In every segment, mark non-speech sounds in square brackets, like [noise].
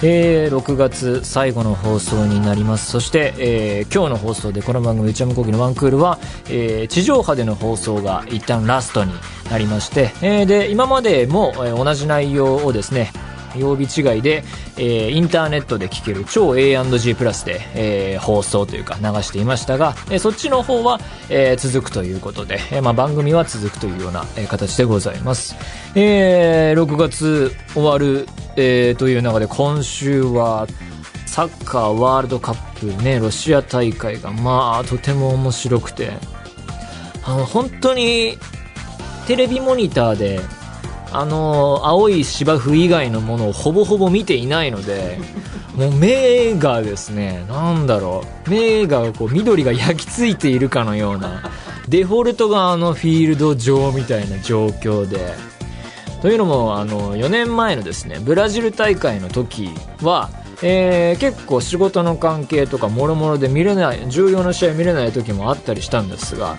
えー、6月最後の放送になります。そして、えー今日の放送でこの番組内山講義のワンクールは、えー地上波での放送が一旦ラストになりまして、えーで今までも、えー同じ内容をですね曜日違いで、えーインターネットで聴ける超 A&G プラスで、えー放送というか流していましたが、えーそっちの方は、えー続くということで、えーまあ、番組は続くというような、えー形でございます。えー6月終わる、えーという中で今週はサッカーワールドカップね、ロシア大会がまあとても面白くて、あの本当にテレビモニターであの青い芝生以外のものをほぼほぼ見ていないので [laughs] もう目がですねなんだろう。目がこう緑が焼き付いているかのようなデフォルトがあのフィールド上みたいな状況で。というのもあの4年前のですねブラジル大会の時は、えー結構仕事の関係とかもろもろで見れない重要な試合見れない時もあったりしたんですが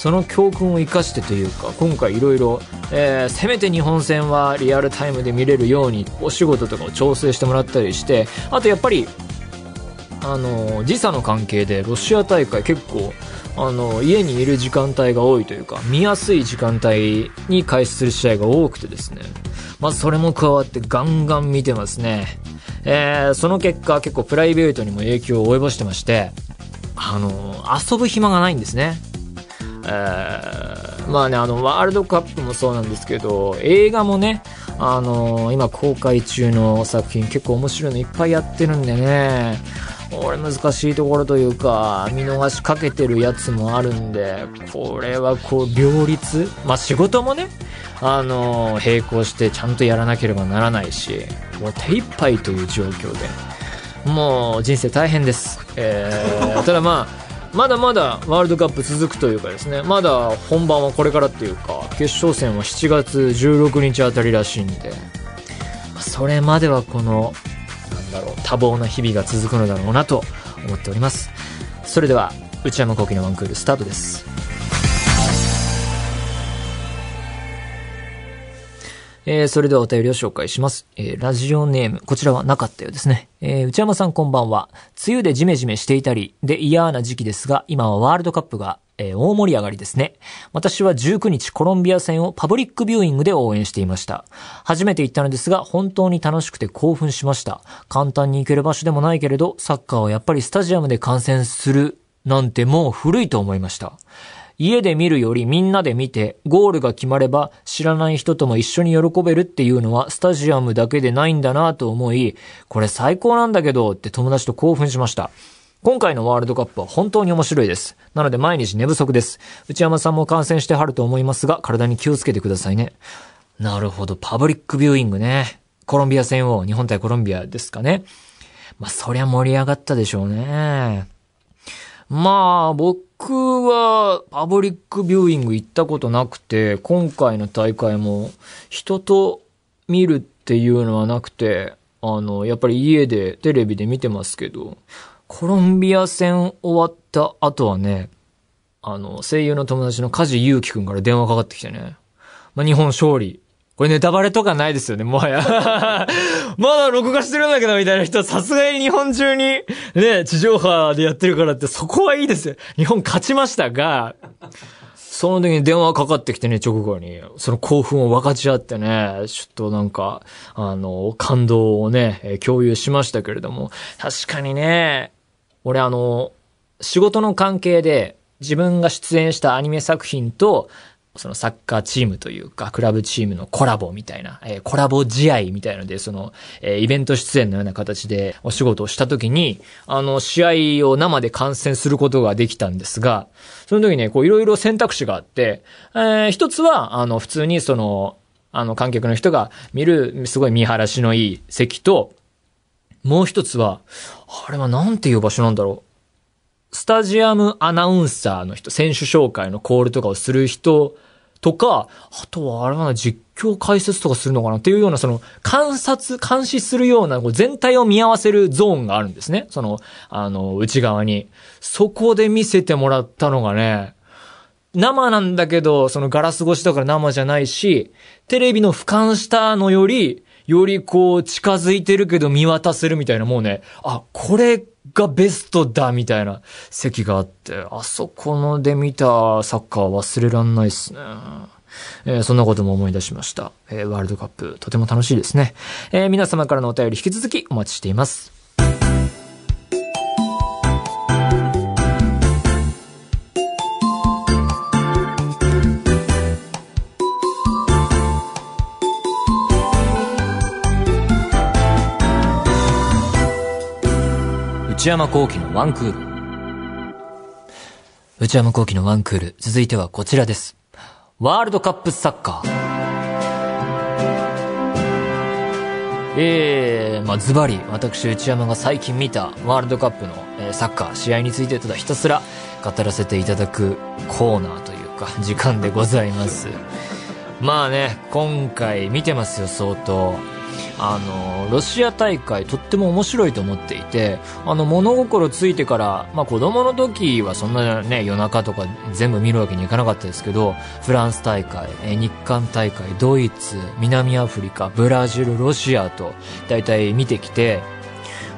その教訓を生かしてというか今回いろいろせめて日本戦はリアルタイムで見れるようにお仕事とかを調整してもらったりしてあとやっぱりあの時差の関係でロシア大会結構あの家にいる時間帯が多いというか見やすい時間帯に開始する試合が多くてですね。まずそれも加わってガンガン見てますね、えーその結果結構プライベートにも影響を及ぼしてましてあの遊ぶ暇がないんですね。まあね、あの、ワールドカップもそうなんですけど、映画もね、あの今公開中の作品結構面白いのいっぱいやってるんでね、俺難しいところというか、見逃しかけてるやつもあるんで、これはこう、両立まあ仕事もね、あの並行してちゃんとやらなければならないし、もう手一杯という状況で、もう人生大変です。えー、ただまあ、まだまだワールドカップ続くというかですね、まだ本番はこれからっていうか、決勝戦は7月16日あたりらしいんで、それまではこの、なんだろう、多忙な日々が続くのだろうなと思っております。それでは、内山昂輝のワンクールスタートです。えーそれではお便りを紹介します。えーラジオネーム、こちらはなかったようですね。えー内山さんこんばんは。梅雨でジメジメしていたり、で嫌な時期ですが、今はワールドカップが、えー大盛り上がりですね。私は19日コロンビア戦をパブリックビューイングで応援していました。初めて行ったのですが、本当に楽しくて興奮しました。簡単に行ける場所でもないけれど、サッカーはやっぱりスタジアムで観戦するなんてもう古いと思いました。家で見るよりみんなで見て、ゴールが決まれば知らない人とも一緒に喜べるっていうのはスタジアムだけでないんだなと思い、これ最高なんだけどって友達と興奮しました。今回のワールドカップは本当に面白いです。なので毎日寝不足です。内山さんも観戦してはると思いますが、体に気をつけてくださいね。なるほど、パブリックビューイングね。コロンビア戦を、日本対コロンビアですかね。まあ、そりゃ盛り上がったでしょうね。まあ、僕僕はパブリックビューイング行ったことなくて、今回の大会も人と見るっていうのはなくて、あの、やっぱり家でテレビで見てますけど、コロンビア戦終わった後はね、あの、声優の友達の梶裕貴くんから電話かかってきてね、まあ、日本勝利。これネタバレとかないですよね、もはや。[laughs] まだ録画してるんだけど、みたいな人はさすがに日本中に、ね、地上波でやってるからって、そこはいいですよ。日本勝ちましたが、その時に電話かかってきてね、直後に、その興奮を分かち合ってね、ちょっとなんか、あの、感動をね、共有しましたけれども、確かにね、俺あの、仕事の関係で自分が出演したアニメ作品と、そのサッカーチームというか、クラブチームのコラボみたいな、えーコラボ試合みたいので、その、えーイベント出演のような形でお仕事をした時に、あの、試合を生で観戦することができたんですが、その時ね、こういろいろ選択肢があって、えー一つは、あの、普通にその、あの、観客の人が見る、すごい見晴らしのいい席と、もう一つは、あれはなんていう場所なんだろう。スタジアムアナウンサーの人、選手紹介のコールとかをする人とか、あとはあれはな、実況解説とかするのかなっていうような、その、観察、監視するような、こう全体を見合わせるゾーンがあるんですね。その、あの、内側に。そこで見せてもらったのがね、生なんだけど、そのガラス越しだから生じゃないし、テレビの俯瞰したのより、よりこう近づいてるけど見渡せるみたいなもうね、あ、これがベストだみたいな席があって、あそこので見たサッカー忘れらんないっすね。えー、そんなことも思い出しました。えー、ワールドカップ、とても楽しいですね。えー、皆様からのお便り引き続きお待ちしています。内山幸喜のワンクール。内山幸喜のワンクール。続いてはこちらです。ワールドカップサッカー。えー、まあ、ズバリ、私、内山が最近見たワールドカップの、え、サッカー、試合についてただひたすら語らせていただくコーナーというか、[laughs] 時間でございます。まあね、今回見てますよ、相当。あの、ロシア大会とっても面白いと思っていて、あの、物心ついてから、まあ子供の時はそんなね、夜中とか全部見るわけにいかなかったですけど、フランス大会、え日韓大会、ドイツ、南アフリカ、ブラジル、ロシアと、大体見てきて、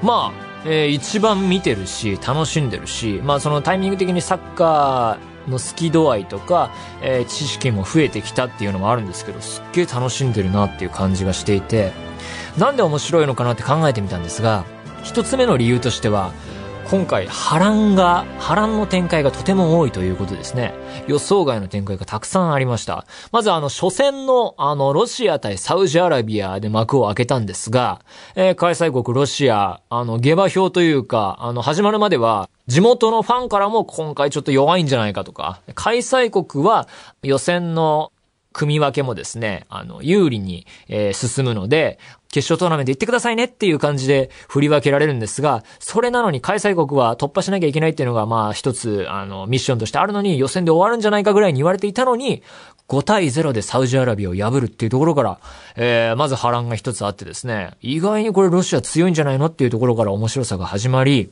まあ、えー、一番見てるし、楽しんでるし、まあそのタイミング的にサッカーの好き度合いとか、えー、知識も増えてきたっていうのもあるんですけど、すっげえ楽しんでるなっていう感じがしていて、なんで面白いのかなって考えてみたんですが、一つ目の理由としては、今回波乱が、波乱の展開がとても多いということですね。予想外の展開がたくさんありました。まずあの、初戦のあの、ロシア対サウジアラビアで幕を開けたんですが、えー、開催国ロシア、あの、下馬評というか、あの、始まるまでは、地元のファンからも今回ちょっと弱いんじゃないかとか、開催国は予選の組み分けもですね、あの、有利に、えー、進むので、決勝トーナメント行ってくださいねっていう感じで振り分けられるんですが、それなのに開催国は突破しなきゃいけないっていうのが、まあ一つ、あの、ミッションとしてあるのに予選で終わるんじゃないかぐらいに言われていたのに、5対0でサウジアラビアを破るっていうところから、えー、まず波乱が一つあってですね、意外にこれロシア強いんじゃないのっていうところから面白さが始まり、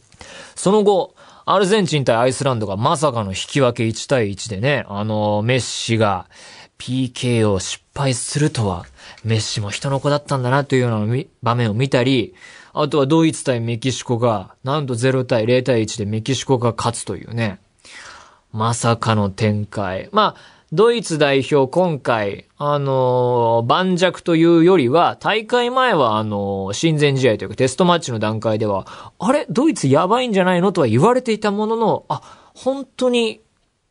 その後、アルゼンチン対アイスランドがまさかの引き分け1対1でね、あの、メッシが PK を失敗するとは、メッシも人の子だったんだなというような場面を見たり、あとはドイツ対メキシコが、なんと0対0対1でメキシコが勝つというね。まさかの展開。まあ、ドイツ代表今回、あの、盤石というよりは、大会前はあの、親善試合というかテストマッチの段階では、あれ？ドイツやばいんじゃないの？とは言われていたものの、あ、本当に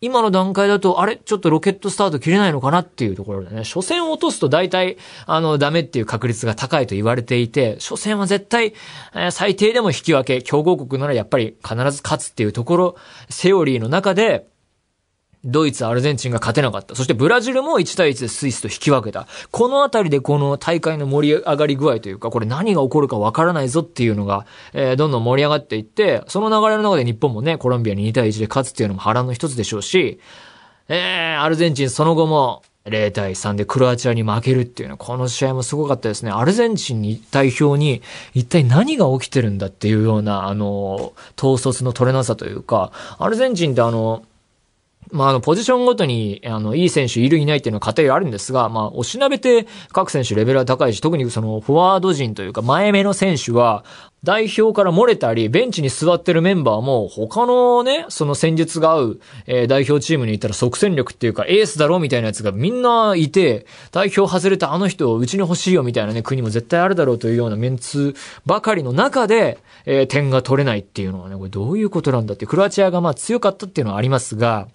今の段階だと、あれ？ちょっとロケットスタート切れないのかなっていうところでね、初戦を落とすと大体、あの、ダメっていう確率が高いと言われていて、初戦は絶対、えー、最低でも引き分け、強豪国ならやっぱり必ず勝つっていうところ、セオリーの中で、ドイツ、アルゼンチンが勝てなかった。そしてブラジルも1対1でスイスと引き分けた。このあたりでこの大会の盛り上がり具合というか、これ何が起こるかわからないぞっていうのが、えー、どんどん盛り上がっていって、その流れの中で日本もね、コロンビアに2対1で勝つっていうのも波乱の一つでしょうし、えー、アルゼンチンその後も、0対3でクロアチアに負けるっていうのは、この試合もすごかったですね。アルゼンチンに代表に一体何が起きてるんだっていうような、あの、統率の取れなさというか、アルゼンチンってあの、まあ、あの、ポジションごとに、あの、いい選手いるいないっていうのは偏りあるんですが、まあ、おしなべて各選手レベルは高いし、特にその、フォワード陣というか、前目の選手は、代表から漏れたり、ベンチに座ってるメンバーも、他のね、その戦術が合う、えー、代表チームに行ったら即戦力っていうか、エースだろうみたいなやつがみんないて、代表外れたあの人をうちに欲しいよみたいなね、国も絶対あるだろうというようなメンツばかりの中で、えー、点が取れないっていうのはね、これどういうことなんだって、クロアチアがまあ強かったっていうのはありますが、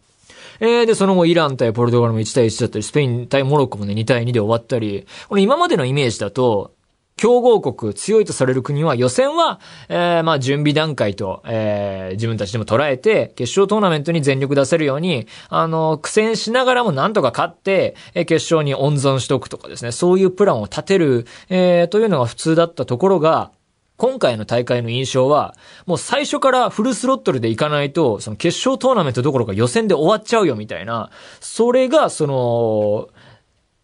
えー、で、その後イラン対ポルトガルも1対1だったり、スペイン対モロッコもね、2対2で終わったり、これ今までのイメージだと、強豪国、強いとされる国は予選は、えー、まあ準備段階と、えー、自分たちでも捉えて、決勝トーナメントに全力出せるように、あの、苦戦しながらもなんとか勝って、え、決勝に温存しておくとかですね、そういうプランを立てる、えー、というのが普通だったところが、今回の大会の印象は、もう最初からフルスロットルでいかないと、その決勝トーナメントどころか予選で終わっちゃうよみたいな、それがその、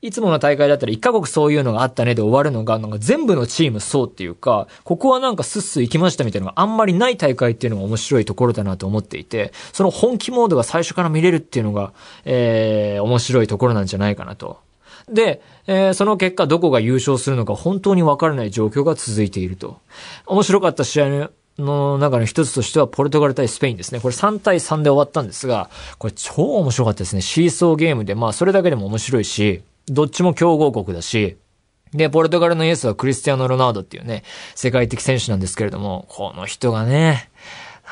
いつもの大会だったら一カ国そういうのがあったねで終わるのが、なんか全部のチームそうっていうか、ここはなんかスッス行きましたみたいなのがあんまりない大会っていうのが面白いところだなと思っていて、その本気モードが最初から見れるっていうのが、えー、面白いところなんじゃないかなと。で、えー、その結果どこが優勝するのか本当にわからない状況が続いていると。面白かった試合の中の一つとしては、ポルトガル対スペインですね。これ3対3で終わったんですが、これ超面白かったですね。シーソーゲームで、まあそれだけでも面白いし、どっちも強豪国だし、で、ポルトガルのイエスはクリスティアーノ・ロナウドっていうね、世界的選手なんですけれども、この人がね、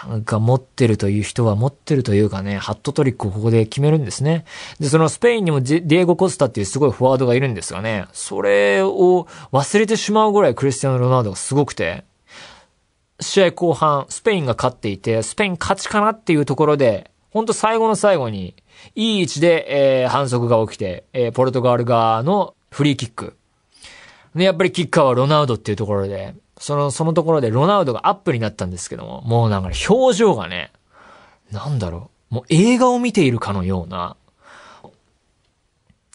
なんか持ってるという人は持ってるというかね、ハットトリックをここで決めるんですね。で、そのスペインにもディエゴ・コスタっていうすごいフォワードがいるんですがね、それを忘れてしまうぐらいクリスティアーノ・ロナウドがすごくて、試合後半、スペインが勝っていて、スペイン勝ちかなっていうところで、ほんと最後の最後に、いい位置で、えー、反則が起きて、えー、ポルトガル側のフリーキック。で、やっぱりキッカーはロナウドっていうところで、その、そのところでロナウドがアップになったんですけども、もうなんか、表情がね、なんだろう、もう映画を見ているかのような、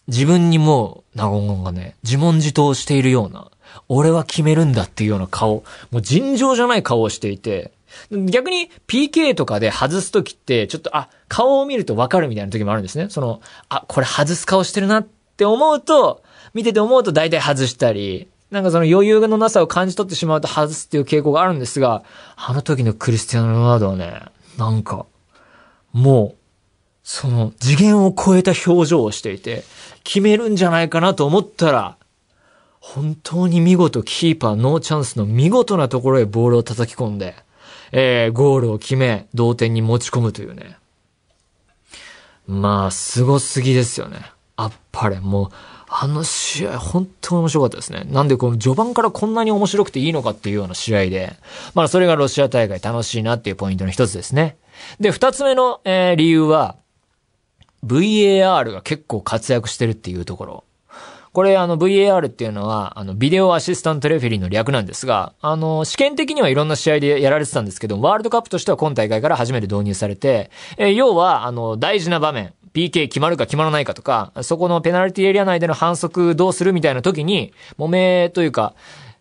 自分にもう、ナゴンがね、自問自答しているような、俺は決めるんだっていうような顔、もう尋常じゃない顔をしていて、逆に PK とかで外すときって、ちょっと、あ、顔を見るとわかるみたいな時もあるんですね。その、あ、これ外す顔してるなって思うと、見てて思うと大体外したり、なんかその余裕のなさを感じ取ってしまうと外すっていう傾向があるんですが、あの時のクリスティアーノ・ロナウドはね、なんか、もう、その次元を超えた表情をしていて、決めるんじゃないかなと思ったら、本当に見事キーパーノーチャンスの見事なところへボールを叩き込んで、えー、ゴールを決め、同点に持ち込むというね。まあ、凄すぎですよね。あっぱれ。もう、あの試合、本当に面白かったですね。なんで、この序盤からこんなに面白くていいのかっていうような試合で、まあ、それがロシア大会楽しいなっていうポイントの一つですね。で、二つ目の、えー、理由は、VAR が結構活躍してるっていうところ。これあの VAR っていうのは、あのビデオアシスタントレフェリーの略なんですが、あの試験的にはいろんな試合でやられてたんですけど、ワールドカップとしては今大会から初めて導入されて、えー、要はあの大事な場面、PK 決まるか決まらないかとか、そこのペナルティエリア内での反則どうするみたいな時に、揉めというか、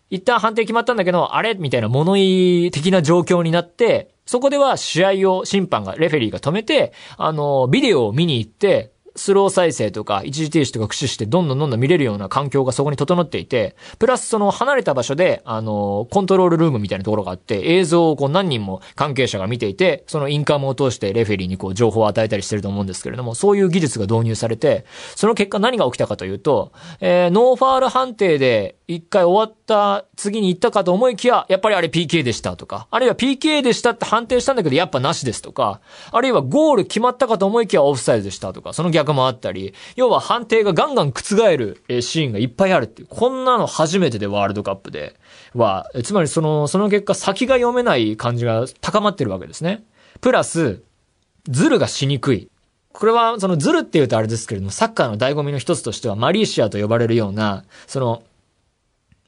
一旦判定決まったんだけど、あれ？みたいな物言い的な状況になって、そこでは試合を審判が、レフェリーが止めて、あの、ビデオを見に行って、スロー再生とか一時停止とか駆使してどんどんどんどん見れるような環境がそこに整っていて、プラスその離れた場所で、あの、コントロールルームみたいなところがあって、映像をこう何人も関係者が見ていて、そのインカムを通してレフェリーにこう情報を与えたりしてると思うんですけれども、そういう技術が導入されて、その結果何が起きたかというと、えー、ノーファール判定で一回終わった次に行ったかと思いきや、やっぱりあれ PK でしたとか、あるいは PK でしたって判定したんだけど、やっぱなしですとか、あるいはゴール決まったかと思いきやオフサイドでしたとか、その逆もあったり、要は判定がガンガン覆るシーンがいっぱいあるっていう、こんなの初めてでワールドカップでは、つまりその、その結果先が読めない感じが高まってるわけですね。プラス、ズルがしにくい。これは、そのズルって言うとあれですけれども、サッカーの醍醐味の一つとしては、マリーシアと呼ばれるような、その、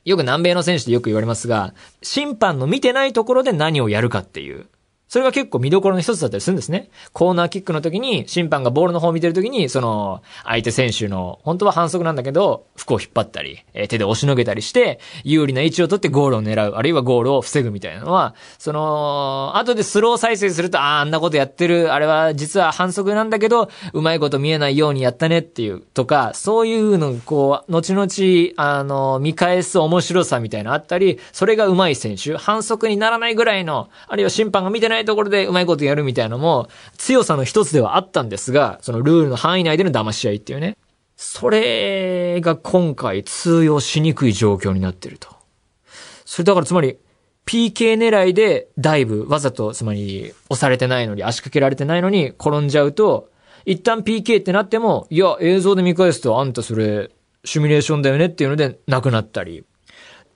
よく南米の選手でよく言われますが、審判の見てないところで何をやるかっていう。それが結構見どころの一つだったりするんですね。コーナーキックの時に、審判がボールの方を見てる時に、その、相手選手の、本当は反則なんだけど、服を引っ張ったり、え、手で押しのげたりして、有利な位置を取ってゴールを狙う、あるいはゴールを防ぐみたいなのは、その、後でスロー再生すると、ああ、あんなことやってる、あれは実は反則なんだけど、うまいこと見えないようにやったねっていう、とか、そういうの、こう、後々、あの、見返す面白さみたいなあったり、それがうまい選手、反則にならないぐらいの、あるいは審判が見てないないところでうまいことやるみたいなのも、強さの一つではあったんですが、そのルールの範囲内での騙し合いっていうね。それが今回通用しにくい状況になってると。それだからつまり、PK 狙いでダイブ、わざと、つまり、押されてないのに、足掛けられてないのに転んじゃうと、一旦 PK ってなっても、いや、映像で見返すとあんたそれ、シミュレーションだよねっていうので、なくなったり。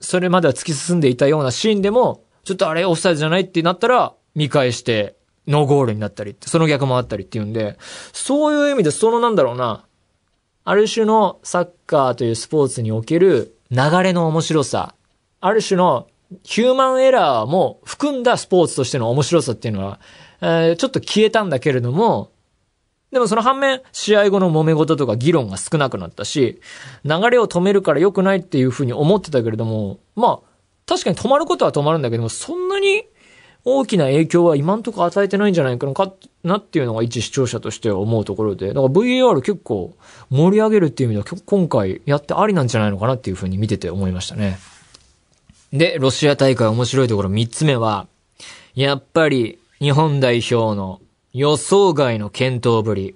それまでは突き進んでいたようなシーンでも、ちょっとあれオフサイドじゃないってなったら、見返して、ノーゴールになったりって、その逆もあったりっていうんで、そういう意味で、そのなんだろうな、ある種のサッカーというスポーツにおける流れの面白さ、ある種のヒューマンエラーも含んだスポーツとしての面白さっていうのは、えー、ちょっと消えたんだけれども、でもその反面、試合後の揉め事とか議論が少なくなったし、流れを止めるから良くないっていうふうに思ってたけれども、まあ、確かに止まることは止まるんだけども、そんなに大きな影響は今んとこ与えてないんじゃないかなっていうのが一視聴者としては思うところで、だから VAR 結構盛り上げるっていう意味では今回やってありなんじゃないのかなっていうふうに見てて思いましたね。で、ロシア大会面白いところ三つ目は、やっぱり日本代表の予想外の検討ぶり。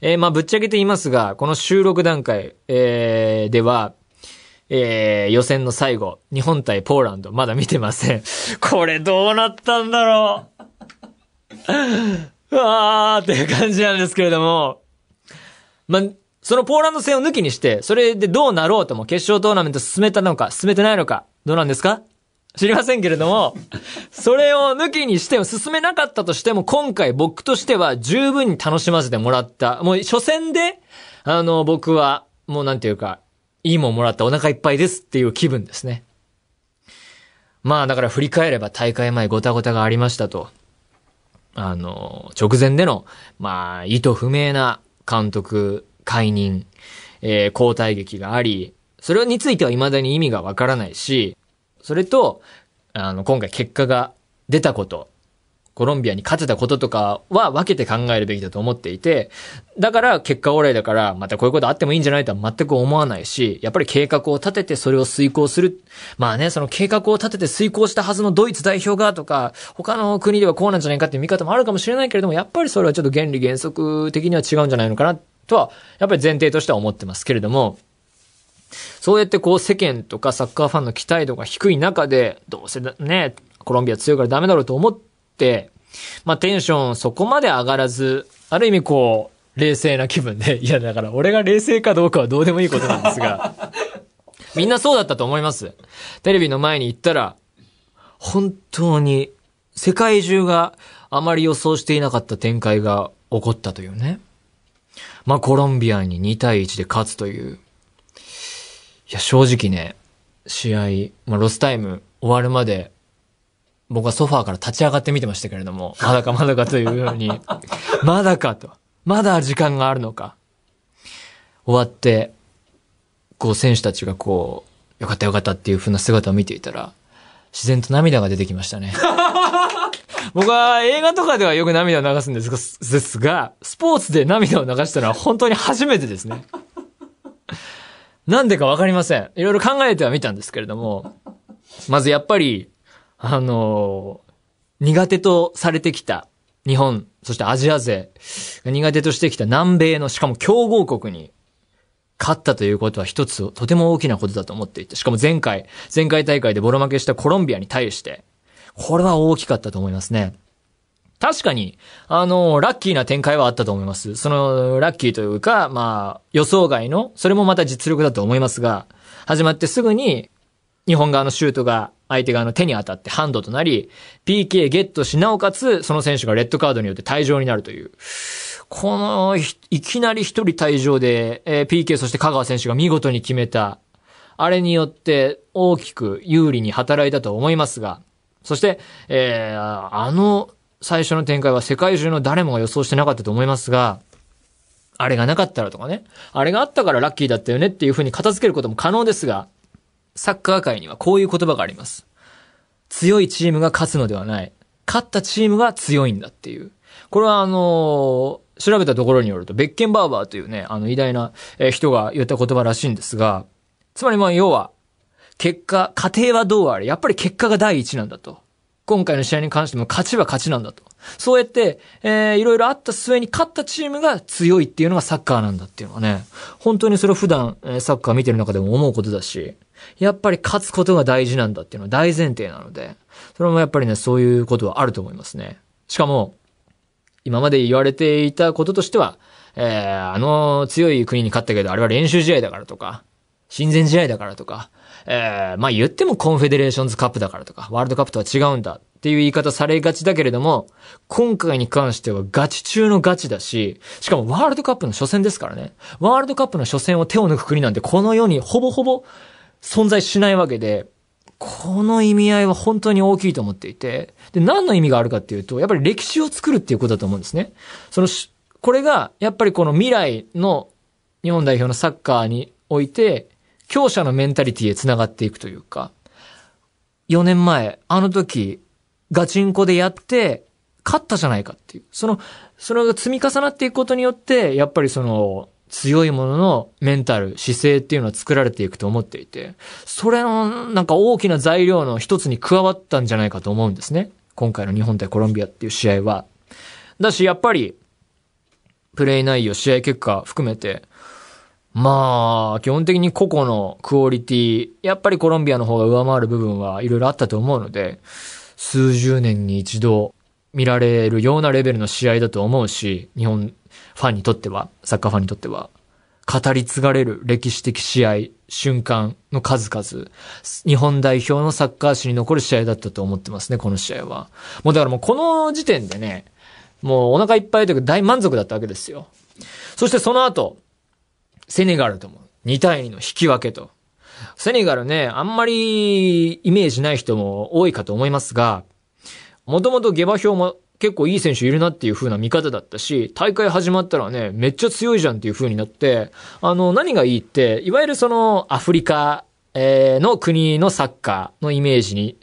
えー、まあ、ぶっちゃけて言いますが、この収録段階、えー、では、えー、予選の最後、日本対ポーランド、まだ見てません。[laughs] これどうなったんだろう [laughs] うわーっていう感じなんですけれども、まあ、そのポーランド戦を抜きにして、それでどうなろうとも決勝トーナメント進めたのか、進めてないのか、どうなんですか？知りませんけれども、[laughs] それを抜きにしても進めなかったとしても、今回僕としては十分に楽しませてもらった。もう初戦で、あの、僕は、もうなんていうか、いいもんもらったお腹いっぱいですっていう気分ですね。まあだから振り返れば大会前ごたごたがありましたと。あの、直前での、まあ、意図不明な監督解任、えー、交代劇があり、それについては未だに意味がわからないし、それと、あの、今回結果が出たこと、コロンビアに勝てたこととかは分けて考えるべきだと思っていて、だから結果オーライだから、またこういうことあってもいいんじゃないとは全く思わないし、やっぱり計画を立ててそれを遂行する。まあね、その計画を立てて遂行したはずのドイツ代表がとか、他の国ではこうなんじゃないかっていう見方もあるかもしれないけれども、やっぱりそれはちょっと原理原則的には違うんじゃないのかなとは、やっぱり前提としては思ってますけれども、そうやってこう世間とかサッカーファンの期待度が低い中で、どうせね、コロンビア強いからダメだろうと思って、まあテンションそこまで上がらず、ある意味こう、冷静な気分で、[laughs] いやだから俺が冷静かどうかはどうでもいいことなんですが、[laughs] みんなそうだったと思います。テレビの前に行ったら、本当に世界中があまり予想していなかった展開が起こったというね。まあコロンビアに2対1で勝つという。いや、正直ね、試合、まあ、ロスタイム終わるまで、僕はソファーから立ち上がって見てましたけれども、[laughs] まだかまだかというように、[laughs] まだかと。まだ時間があるのか。終わって、こう選手たちがこう、よかったよかったっていう風な姿を見ていたら、自然と涙が出てきましたね。[laughs] 僕は映画とかではよく涙を流すんですですが、スポーツで涙を流したのは本当に初めてですね。なんでかわかりません。いろいろ考えてはみたんですけれども、まずやっぱり、あの、苦手とされてきた日本、そしてアジア勢苦手としてきた南米の、しかも強豪国に勝ったということは一つとても大きなことだと思っていて、しかも前回、前回大会でボロ負けしたコロンビアに対して、これは大きかったと思いますね。確かに、あの、ラッキーな展開はあったと思います。その、ラッキーというか、まあ、予想外の、それもまた実力だと思いますが、始まってすぐに、日本側のシュートが相手側の手に当たってハンドとなり、PK ゲットし、なおかつ、その選手がレッドカードによって退場になるという。この、いきなり一人退場で、えー、PK そして香川選手が見事に決めた。あれによって大きく有利に働いたと思いますが、そして、えー、あの最初の展開は世界中の誰もが予想してなかったと思いますが、あれがなかったらとかね、あれがあったからラッキーだったよねっていう風に片付けることも可能ですが、サッカー界にはこういう言葉があります。強いチームが勝つのではない。勝ったチームが強いんだっていう。これはあのー、調べたところによると、ベッケンバーバーというね、あの偉大な人が言った言葉らしいんですが、つまりまあ要は、結果、過程はどうあれ、やっぱり結果が第一なんだと。今回の試合に関しても勝ちは勝ちなんだと。そうやって、えー、いろいろあった末に勝ったチームが強いっていうのがサッカーなんだっていうのはね、本当にそれを普段、えー、サッカー見てる中でも思うことだし、やっぱり勝つことが大事なんだっていうのは大前提なので、それもやっぱりね、そういうことはあると思いますね。しかも、今まで言われていたこととしては、えー、あの強い国に勝ったけど、あれは練習試合だからとか、親善試合だからとか、えー、まあ言ってもコンフェデレーションズカップだからとか、ワールドカップとは違うんだっていう言い方されがちだけれども、今回に関してはガチ中のガチだし、しかもワールドカップの初戦ですからね。ワールドカップの初戦を手を抜く国なんてこの世にほぼほぼ存在しないわけで、この意味合いは本当に大きいと思っていて、で、何の意味があるかっていうと、やっぱり歴史を作るっていうことだと思うんですね。そのし、これが、やっぱりこの未来の日本代表のサッカーにおいて、強者のメンタリティへ繋がっていくというか、4年前、あの時、ガチンコでやって、勝ったじゃないかっていう。その、それが積み重なっていくことによって、やっぱりその、強いもののメンタル、姿勢っていうのは作られていくと思っていて、それのなんか大きな材料の一つに加わったんじゃないかと思うんですね。今回の日本対コロンビアっていう試合は。だし、やっぱり、プレイ内容、試合結果含めて、まあ、基本的に個々のクオリティ、やっぱりコロンビアの方が上回る部分はいろいろあったと思うので、数十年に一度見られるようなレベルの試合だと思うし、日本ファンにとっては、サッカーファンにとっては、語り継がれる歴史的試合、瞬間の数々、日本代表のサッカー史に残る試合だったと思ってますね、この試合は。もうだからもうこの時点でね、もうお腹いっぱいというか大満足だったわけですよ。そしてその後、セネガルとも2対2の引き分けと。セネガルね、あんまりイメージない人も多いかと思いますが、もともと下馬評も結構いい選手いるなっていう風な見方だったし、大会始まったらね、めっちゃ強いじゃんっていう風になって、あの、何がいいって、いわゆるそのアフリカ、え、の国のサッカーのイメージに、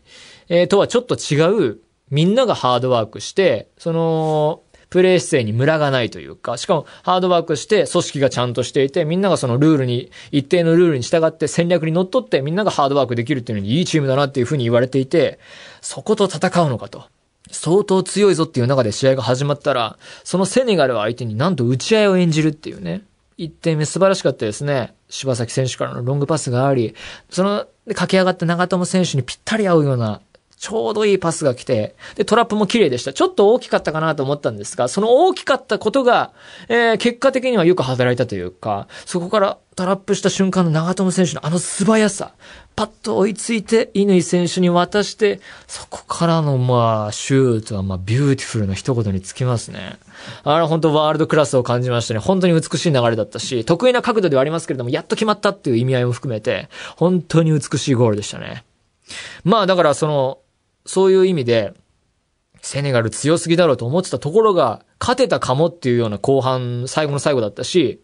えー、とはちょっと違う、みんながハードワークして、その、プレイ姿勢にムラがないというか、しかもハードワークして組織がちゃんとしていて、みんながそのルールに、一定のルールに従って戦略に乗っ取ってみんながハードワークできるっていうのにいいチームだなっていうふうに言われていて、そこと戦うのかと。相当強いぞっていう中で試合が始まったら、そのセネガルを相手になんと打ち合いを演じるっていうね。一点目素晴らしかったですね。柴崎選手からのロングパスがあり、その駆け上がった長友選手にぴったり合うようなちょうどいいパスが来て、で、トラップも綺麗でした。ちょっと大きかったかなと思ったんですが、その大きかったことが、えー、結果的にはよく働いたというか、そこからトラップした瞬間の長友選手のあの素早さ、パッと追いついて、乾選手に渡して、そこからの、まあ、シュートは、まあ、ビューティフルの一言につきますね。あれ、本当ワールドクラスを感じましたね。本当に美しい流れだったし、得意な角度ではありますけれども、やっと決まったっていう意味合いも含めて、本当に美しいゴールでしたね。まあ、だからその、そういう意味で、セネガル強すぎだろうと思ってたところが、勝てたかもっていうような後半、最後の最後だったし、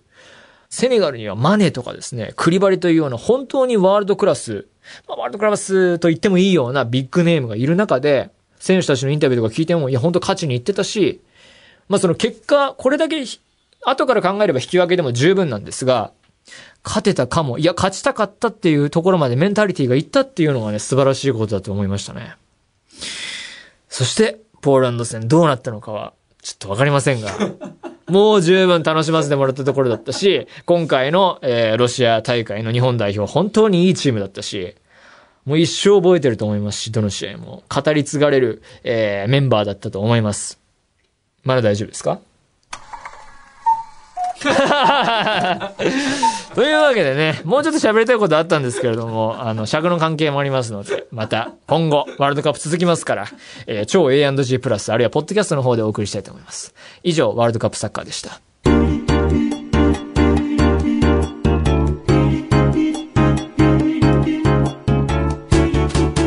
セネガルにはマネとかですね、クリバリというような本当にワールドクラス、まあ、ワールドクラスと言ってもいいようなビッグネームがいる中で、選手たちのインタビューとか聞いても、いや、本当勝ちに行ってたし、まあその結果、これだけ、後から考えれば引き分けでも十分なんですが、勝てたかも、いや、勝ちたかったっていうところまでメンタリティがいったっていうのがね、素晴らしいことだと思いましたね。そして、ポーランド戦どうなったのかは、ちょっとわかりませんが、[laughs] もう十分楽しませてもらったところだったし、今回の、えー、ロシア大会の日本代表、本当にいいチームだったし、もう一生覚えてると思いますし、どの試合も。語り継がれる、えー、メンバーだったと思います。まだ大丈夫ですか？[laughs] というわけでね、もうちょっと喋りたいことあったんですけれども、あの、尺の関係もありますので、また今後、ワールドカップ続きますから、えー、超 A&G プラス、あるいはポッドキャストの方でお送りしたいと思います。以上、ワールドカップサッカーでした。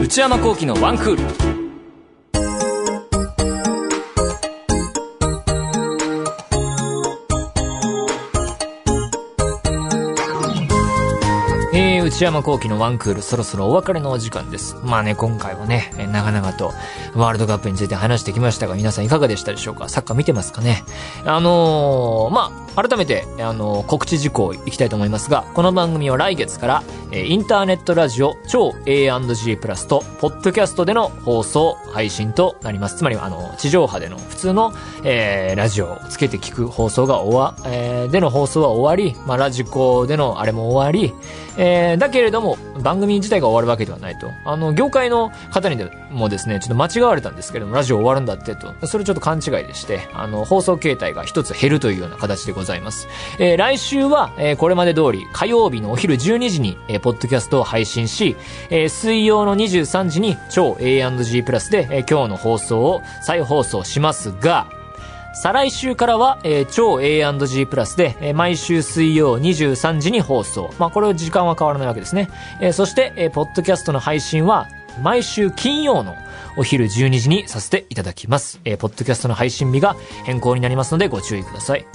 内山幸喜のワンクール。内山幸喜のワンクール、そろそろお別れのお時間です。まあね、今回はね、長々とワールドカップについて話してきましたが、皆さんいかがでしたでしょうか？サッカー見てますかね？あのー、まあ、改めて、あのー、告知事項いきたいと思いますが、この番組は来月から、えインターネットラジオ超 A&G プラスと、ポッドキャストでの放送、配信となります。つまり、あの、地上波での普通の、えー、ラジオをつけて聞く放送が終わ、えー、での放送は終わり、まあ、ラジコでのあれも終わり、えー、だけれども、番組自体が終わるわけではないと。あの、業界の方にもですね、ちょっと間違われたんですけれども、ラジオ終わるんだってと。それちょっと勘違いでして、あの、放送形態が一つ減るというような形でございます。えー、来週は、えー、これまで通り、火曜日のお昼12時に、えー、ポッドキャストを配信し、えー、水曜の23時に超 A&G プラスで、えー、今日の放送を再放送しますが、再来週からは、えー超 A&G プラスで、えー毎週水曜23時に放送。まあ、これは時間は変わらないわけですね。えーそして、えーポッドキャストの配信は、毎週金曜のお昼12時にさせていただきます。えーポッドキャストの配信日が変更になりますのでご注意ください。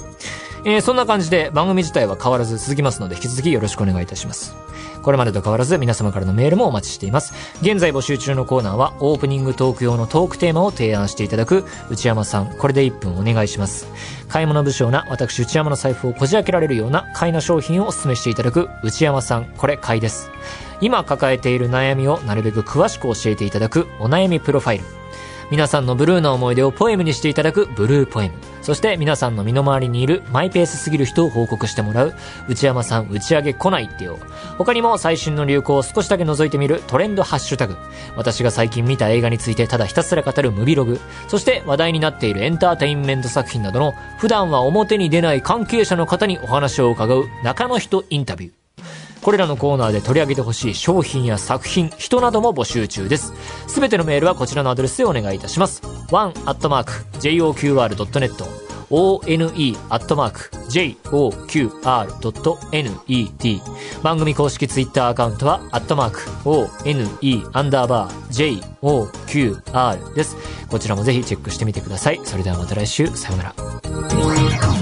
えーそんな感じで番組自体は変わらず続きますので、引き続きよろしくお願いいたします。これまでと変わらず皆様からのメールもお待ちしています。現在募集中のコーナーはオープニングトーク用のトークテーマを提案していただく内山さん、これで1分お願いします。買い物不詳な私内山の財布をこじ開けられるような買いの商品をお勧めしていただく内山さん、これ買いです。今抱えている悩みをなるべく詳しく教えていただくお悩みプロファイル。皆さんのブルーな思い出をポエムにしていただくブルーポエム。そして皆さんの身の回りにいるマイペースすぎる人を報告してもらう内山さん打ち上げ来ないってよ。他にも最新の流行を少しだけ覗いてみるトレンドハッシュタグ。私が最近見た映画についてただひたすら語るムビログ。そして話題になっているエンターテインメント作品などの普段は表に出ない関係者の方にお話を伺う中の人インタビュー。これらのコーナーで取り上げてほしい商品や作品、人なども募集中です。すべてのメールはこちらのアドレスでお願いいたします。one.joqr.net one.joqr.net 番組公式ツイッターアカウントは、アットマーク、one, アンダーバー、joqr です。こちらもぜひチェックしてみてください。それではまた来週、さようなら。